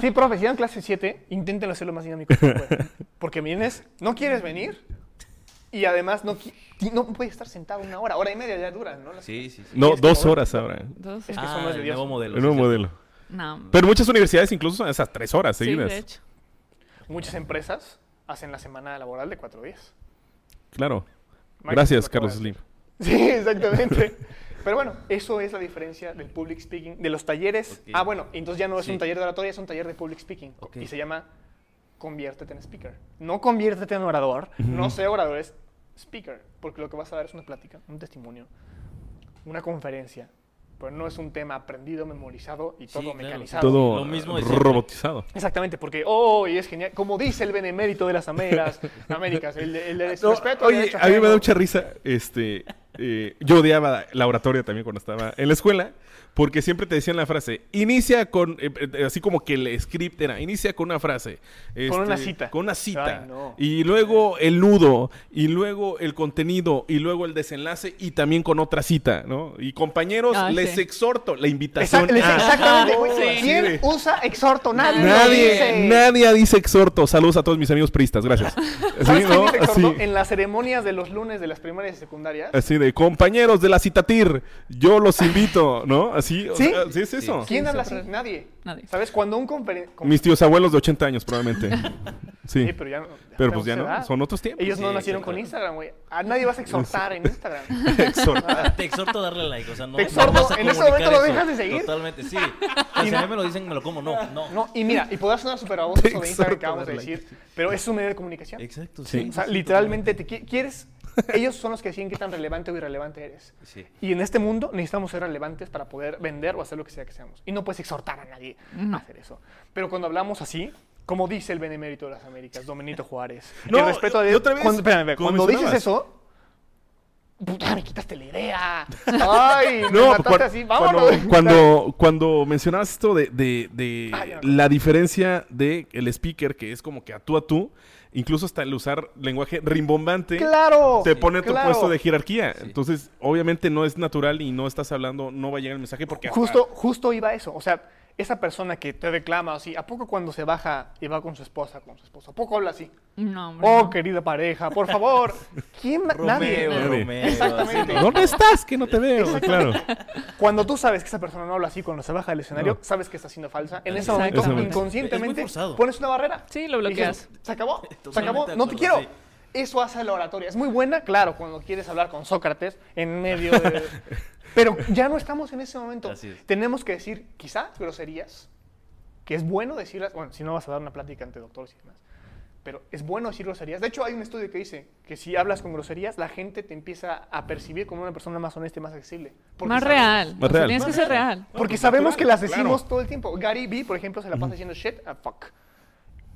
Speaker 5: Sí, profe, si dan clase 7, inténtenlo hacer lo más dinámico que puedan. Porque vienes, no quieres venir y además no, no puedes estar sentado una hora, hora y media ya duran, ¿no? Las-
Speaker 4: Sí, sí, sí.
Speaker 2: No, dos horas ahora.
Speaker 3: Dos.
Speaker 5: Es que
Speaker 4: Ah,
Speaker 5: son más de
Speaker 4: el
Speaker 5: Dios.
Speaker 4: nuevo modelo.
Speaker 2: El nuevo
Speaker 4: sí.
Speaker 2: modelo.
Speaker 3: No.
Speaker 2: Pero muchas universidades incluso son esas tres horas
Speaker 3: sí,
Speaker 2: seguidas.
Speaker 3: de hecho.
Speaker 5: Muchas empresas hacen la semana laboral de cuatro días.
Speaker 2: Claro.
Speaker 5: Microsoft
Speaker 2: Gracias, Carlos Slim.
Speaker 5: Sí, exactamente. Pero bueno, eso es la diferencia del public speaking, de los talleres. Ah, bueno, entonces ya no es
Speaker 4: Sí.
Speaker 5: un taller de oratoria, es un taller de public speaking.
Speaker 4: Ok.
Speaker 5: Y se llama Conviértete en speaker. No conviértete en orador, no sea orador, es speaker. Porque lo que vas a dar es una plática, un testimonio, una conferencia. Pero no es un tema aprendido, memorizado y
Speaker 4: Sí,
Speaker 5: todo
Speaker 4: claro.
Speaker 5: mecanizado.
Speaker 2: Todo
Speaker 4: Lo mismo siempre.
Speaker 2: robotizado.
Speaker 5: Exactamente, porque, oh, y es genial. Como dice el benemérito de las Américas, Américas, el, de- el de
Speaker 2: No,
Speaker 5: respeto.
Speaker 2: oye, a mí me da mucha risa. Este, eh, yo odiaba la oratoria también cuando estaba en la escuela, porque siempre te decían la frase, inicia con, eh, eh, así como que el script era, inicia con una frase. este,
Speaker 5: una cita.
Speaker 2: Con una cita.
Speaker 5: Ay, no.
Speaker 2: Y luego el nudo, y luego el contenido, y luego el desenlace, y también con otra cita, ¿no? Y compañeros,
Speaker 3: Ah,
Speaker 2: les
Speaker 3: sí.
Speaker 2: exhorto la invitación.
Speaker 5: Exact- les-
Speaker 2: a-
Speaker 5: exactamente, güey.
Speaker 3: Sí.
Speaker 5: ¿Quién
Speaker 2: Sí.
Speaker 5: usa exhorto? Nadie.
Speaker 2: Nadie,
Speaker 5: dice.
Speaker 2: nadie dice exhorto. Saludos a todos mis amigos pristas, gracias.
Speaker 5: ¿Sabes
Speaker 2: ¿no?
Speaker 5: dice exhorto?
Speaker 2: Así.
Speaker 5: En las ceremonias de los lunes de las primarias y secundarias.
Speaker 2: Así de, compañeros de la Citatir, yo los invito, ¿no? Así, o
Speaker 5: ¿Sí?
Speaker 2: sea, sí es eso.
Speaker 5: ¿Quién habla así? Nadie.
Speaker 3: Nadie.
Speaker 5: ¿Sabes? Cuando un conferenciante...
Speaker 2: Mis tíos abuelos de 80 años, probablemente. Sí.
Speaker 5: Sí, pero ya no.
Speaker 2: Pero pues ya no,
Speaker 5: edad.
Speaker 2: son otros tiempos.
Speaker 5: Ellos no nacieron con. Instagram, güey. A nadie vas a exhortar en Instagram.
Speaker 2: Exhortar.
Speaker 4: Te exhorto a darle like, o sea, no,
Speaker 5: Te
Speaker 4: no
Speaker 5: exhorto,
Speaker 4: vas a
Speaker 5: en ese momento lo dejas de seguir.
Speaker 4: Totalmente, sí. O sea, a mí me lo dicen, me lo como, no, no.
Speaker 5: No, y mira, y podrás sonar súper baboso de Instagram que acabamos de decir, pero es un medio de comunicación.
Speaker 4: Exacto,
Speaker 2: Sí.
Speaker 4: sí.
Speaker 5: O sea, literalmente, te qui- quieres... Ellos son los que deciden qué tan relevante o irrelevante eres.
Speaker 4: Sí.
Speaker 5: Y en este mundo necesitamos ser relevantes para poder vender o hacer lo que sea que seamos. Y no puedes exhortar a nadie a hacer eso. Pero cuando hablamos así, como dice el benemérito de las Américas, Domenito Juárez,
Speaker 2: No,
Speaker 5: el respeto a Dios.
Speaker 2: otra vez,
Speaker 5: cuando, espérame, cuando dices eso, puta, me quitaste la idea. Ay, me
Speaker 2: No,
Speaker 5: mataste
Speaker 2: cuan-
Speaker 5: así,
Speaker 2: cuando,
Speaker 5: vámonos.
Speaker 2: cuando, cuando mencionabas esto de, de-
Speaker 5: me
Speaker 2: la diferencia de el speaker, que es como que a tú a tú, incluso hasta el usar lenguaje rimbombante,
Speaker 5: Claro.
Speaker 2: te pone en tu
Speaker 5: claro.
Speaker 2: puesto de jerarquía.
Speaker 4: Sí.
Speaker 2: Entonces, obviamente no es natural y no estás hablando, no va a llegar el mensaje porque hasta-
Speaker 5: Justo, justo iba a eso. O sea, esa persona que te reclama así, ¿a poco cuando se baja y va con su esposa, con su esposo? ¿A poco habla así?
Speaker 3: No, hombre.
Speaker 5: Oh,
Speaker 3: no.
Speaker 5: querida pareja, por favor. ¿Quién?
Speaker 4: Romeo,
Speaker 2: Nadie.
Speaker 4: Romeo.
Speaker 5: Exactamente.
Speaker 4: así.
Speaker 2: ¿Dónde estás? Que no te veo. Claro.
Speaker 5: Cuando tú sabes que esa persona no habla así cuando se baja del escenario, sabes que está siendo falsa. En ese momento, inconscientemente,
Speaker 4: Es muy forzado.
Speaker 5: pones una barrera.
Speaker 3: Sí, lo
Speaker 5: Y dices,
Speaker 3: bloqueas.
Speaker 5: se acabó, se
Speaker 4: Totalmente
Speaker 5: acabó,
Speaker 4: de
Speaker 5: no te
Speaker 4: acuerdo,
Speaker 5: quiero. Eso hace la oratoria. Es muy buena, claro, cuando quieres hablar con Sócrates en medio de... Pero ya no estamos en ese momento.
Speaker 4: Así es.
Speaker 5: Tenemos que decir, quizás, groserías, que es bueno decirlas, bueno, si no vas a dar una plática ante doctores y demás, pero es bueno decir groserías. De hecho, hay un estudio que dice que si hablas con groserías, la gente te empieza a percibir como una persona más honesta y más accesible.
Speaker 3: Más real.
Speaker 2: Más
Speaker 3: O sea,
Speaker 2: real.
Speaker 3: Tienes que ser
Speaker 5: real. Porque sabemos que las
Speaker 2: claro.
Speaker 5: decimos todo el tiempo. Gary Vee, por ejemplo, se la pasa diciendo shit a fuck.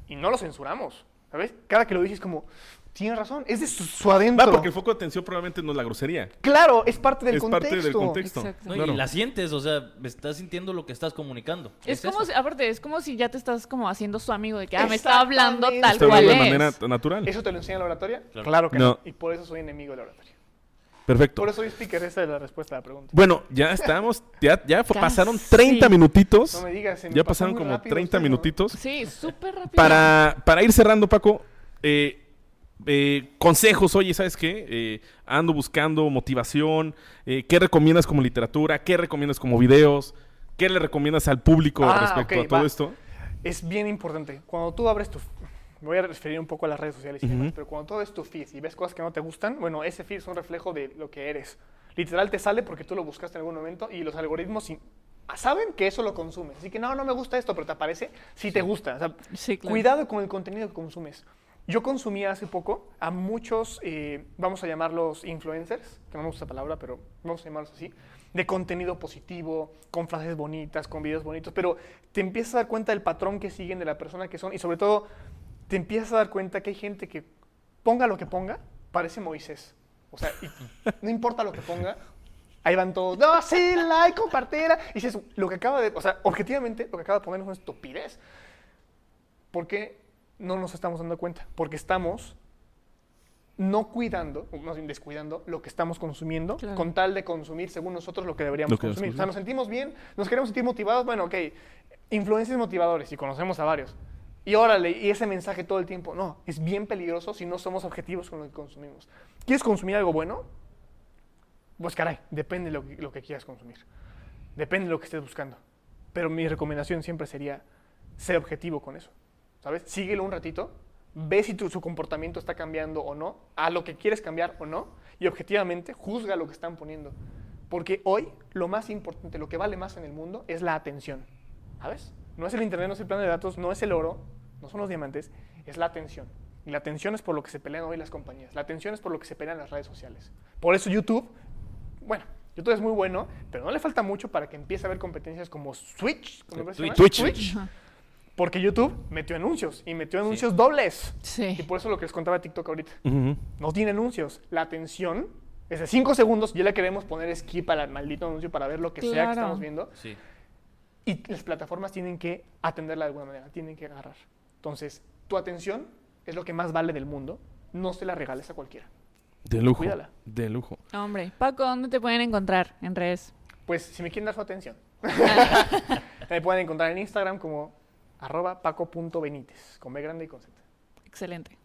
Speaker 5: Y no lo censuramos. ¿Sabes? Cada que lo dices como, tienes razón, es de su, su adentro.
Speaker 2: Va, porque el foco de atención probablemente no es la grosería.
Speaker 5: Claro, es parte del
Speaker 2: es
Speaker 5: contexto.
Speaker 2: parte del contexto.
Speaker 3: Exacto.
Speaker 4: No,
Speaker 2: Claro.
Speaker 4: Y la sientes, o sea, estás sintiendo lo que estás comunicando.
Speaker 3: Es como
Speaker 4: eso.
Speaker 3: si, aparte, es como si ya te estás como haciendo su amigo de que ah, me está hablando tal
Speaker 2: Está
Speaker 3: cual
Speaker 2: hablando de
Speaker 3: es.
Speaker 2: manera natural.
Speaker 5: ¿Eso te lo enseña la oratoria? Claro,
Speaker 4: Claro.
Speaker 5: que
Speaker 2: No.
Speaker 5: no. Y por eso soy enemigo de la oratoria.
Speaker 2: Perfecto.
Speaker 5: Por eso soy speaker, esa es la respuesta a la pregunta.
Speaker 2: Bueno, ya estamos, ya, pasaron 30 minutitos.
Speaker 5: No me digas, se me
Speaker 2: ya
Speaker 5: pasó
Speaker 2: pasaron como
Speaker 5: rápido
Speaker 2: 30
Speaker 5: usted, ¿no?
Speaker 2: minutitos.
Speaker 3: Sí, súper rápido.
Speaker 2: Para, para ir cerrando, Paco, eh, eh, consejos, oye, ¿sabes qué? Eh, ando buscando motivación. eh, ¿Qué recomiendas como literatura? ¿Qué recomiendas como videos? ¿Qué le recomiendas al público
Speaker 5: Ah,
Speaker 2: respecto
Speaker 5: ok,
Speaker 2: a todo
Speaker 5: va.
Speaker 2: esto?
Speaker 5: Es bien importante. Cuando tú abres tu... Me voy a referir un poco a las redes sociales y demás,
Speaker 2: Ujú.
Speaker 5: pero cuando tú abres tu feed y ves cosas que no te gustan, bueno, ese feed es un reflejo de lo que eres. Literal te sale porque tú lo buscaste en algún momento y los algoritmos sin- saben que eso lo consumes. Así que no, no me gusta esto, pero te aparece si te gusta. O sea,
Speaker 3: Sí, claro.
Speaker 5: Cuidado con el contenido que consumes. Yo consumía hace poco a muchos, eh, vamos a llamarlos influencers, que no me gusta esa palabra, pero vamos a llamarlos así, de contenido positivo, con frases bonitas, con videos bonitos, pero te empiezas a dar cuenta del patrón que siguen, de la persona que son, y sobre todo te empiezas a dar cuenta que hay gente que ponga lo que ponga, parece Moisés. O sea, y no importa lo que ponga, ahí van todos, no, sí, like, compartir. Y dices, lo que acaba de, o sea, objetivamente, lo que acaba de poner es una estupidez. ¿Por qué no nos estamos dando cuenta? Porque estamos no cuidando, o más bien descuidando, lo que estamos consumiendo,
Speaker 3: Claro.
Speaker 5: con tal de consumir según nosotros lo que deberíamos
Speaker 2: Lo que
Speaker 5: consumir. O sea, nos sentimos bien, nos queremos sentir motivados, bueno, ok, influencias motivadores, y conocemos a varios. Y órale, y ese mensaje todo el tiempo, no, es bien peligroso si no somos objetivos con lo que consumimos. ¿Quieres consumir algo bueno? Pues caray, depende de lo que, lo que quieras consumir. Depende de lo que estés buscando. Pero mi recomendación siempre sería ser objetivo con eso. ¿Sabes? Síguelo un ratito, ve si tu, su comportamiento está cambiando o no, a lo que quieres cambiar o no, y objetivamente juzga lo que están poniendo. Porque hoy lo más importante, lo que vale más en el mundo es la atención. ¿Sabes? No es el internet, no es el plan de datos, no es el oro, no son los diamantes, es la atención. Y la atención es por lo que se pelean hoy las compañías. La atención es por lo que se pelean las redes sociales. Por eso YouTube, bueno, YouTube es muy bueno, pero no le falta mucho para que empiece a haber competencias como Switch, ¿cómo se llama?
Speaker 2: Twitch.
Speaker 5: Porque YouTube metió anuncios y metió anuncios dobles.
Speaker 3: Sí.
Speaker 5: Y por eso lo que les contaba TikTok ahorita. No tiene anuncios. La atención es de 5 segundos. Ya le queremos poner skip al maldito anuncio para ver lo que sea que estamos viendo.
Speaker 4: Sí.
Speaker 5: Y las plataformas tienen que atenderla de alguna manera, tienen que agarrar. Entonces, tu atención es lo que más vale del mundo. No se la regales a cualquiera.
Speaker 2: De lujo.
Speaker 5: Cuídala.
Speaker 2: De lujo.
Speaker 3: Hombre, Paco, ¿dónde te pueden encontrar en redes?
Speaker 5: Pues si me quieren dar su atención, me pueden encontrar en Instagram como arroba paco.benítez, con B grande y con Z.
Speaker 3: Excelente.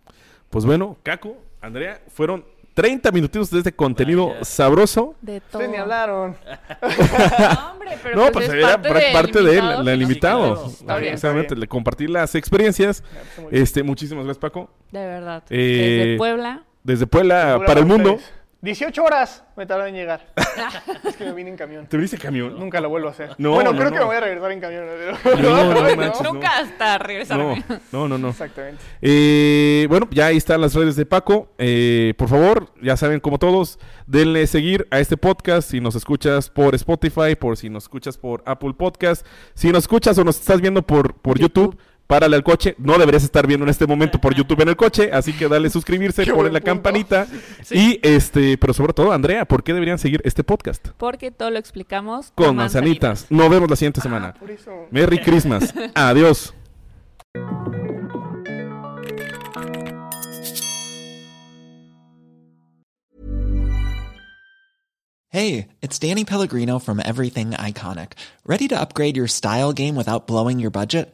Speaker 2: Pues bueno, Caco, Andrea, fueron 30 minutitos de este contenido
Speaker 4: Vaya.
Speaker 2: sabroso.
Speaker 3: De todo.
Speaker 5: Ustedes ni hablaron.
Speaker 3: No, hombre, pero
Speaker 2: no,
Speaker 3: pues,
Speaker 2: pues
Speaker 3: es
Speaker 2: era
Speaker 3: parte
Speaker 2: par-
Speaker 3: del
Speaker 2: parte de él,
Speaker 3: invitado,
Speaker 2: la
Speaker 5: está
Speaker 2: Exactamente, le compartir las experiencias. Este, muchísimas gracias, Paco.
Speaker 3: De verdad.
Speaker 2: Eh,
Speaker 3: Desde Puebla.
Speaker 2: Desde Puebla para el mundo.
Speaker 5: ustedes. 18 horas me tardó en llegar. es que me vine en camión.
Speaker 2: ¿Te viniste en camión?
Speaker 5: Nunca lo vuelvo a hacer.
Speaker 2: No,
Speaker 5: bueno,
Speaker 2: no,
Speaker 5: creo
Speaker 2: no.
Speaker 5: que me voy a regresar en camión.
Speaker 2: No, no manches, no.
Speaker 3: Nunca hasta
Speaker 2: No,
Speaker 3: regresarme.
Speaker 2: no, no, no.
Speaker 5: Exactamente.
Speaker 2: Eh, bueno, ya ahí están las redes de Paco. Eh, por favor, ya saben, como todos, denle seguir a este podcast. Si nos escuchas por Spotify, por si nos escuchas por Apple Podcast, si nos escuchas o nos estás viendo por, por YouTube, párale al coche. No deberías estar viendo en este momento por YouTube en el coche, así que dale suscribirse, ponle la
Speaker 5: punto.
Speaker 2: campanita. Y este, pero sobre todo, Andrea, ¿por qué deberían seguir este podcast?
Speaker 3: Porque todo lo explicamos
Speaker 2: Con manzanitas. Nos vemos la siguiente semana.
Speaker 5: Por eso.
Speaker 2: Merry Christmas. Adiós.
Speaker 1: Hey, it's Danny Pellegrino from Everything Iconic. Ready to upgrade your style game without blowing your budget?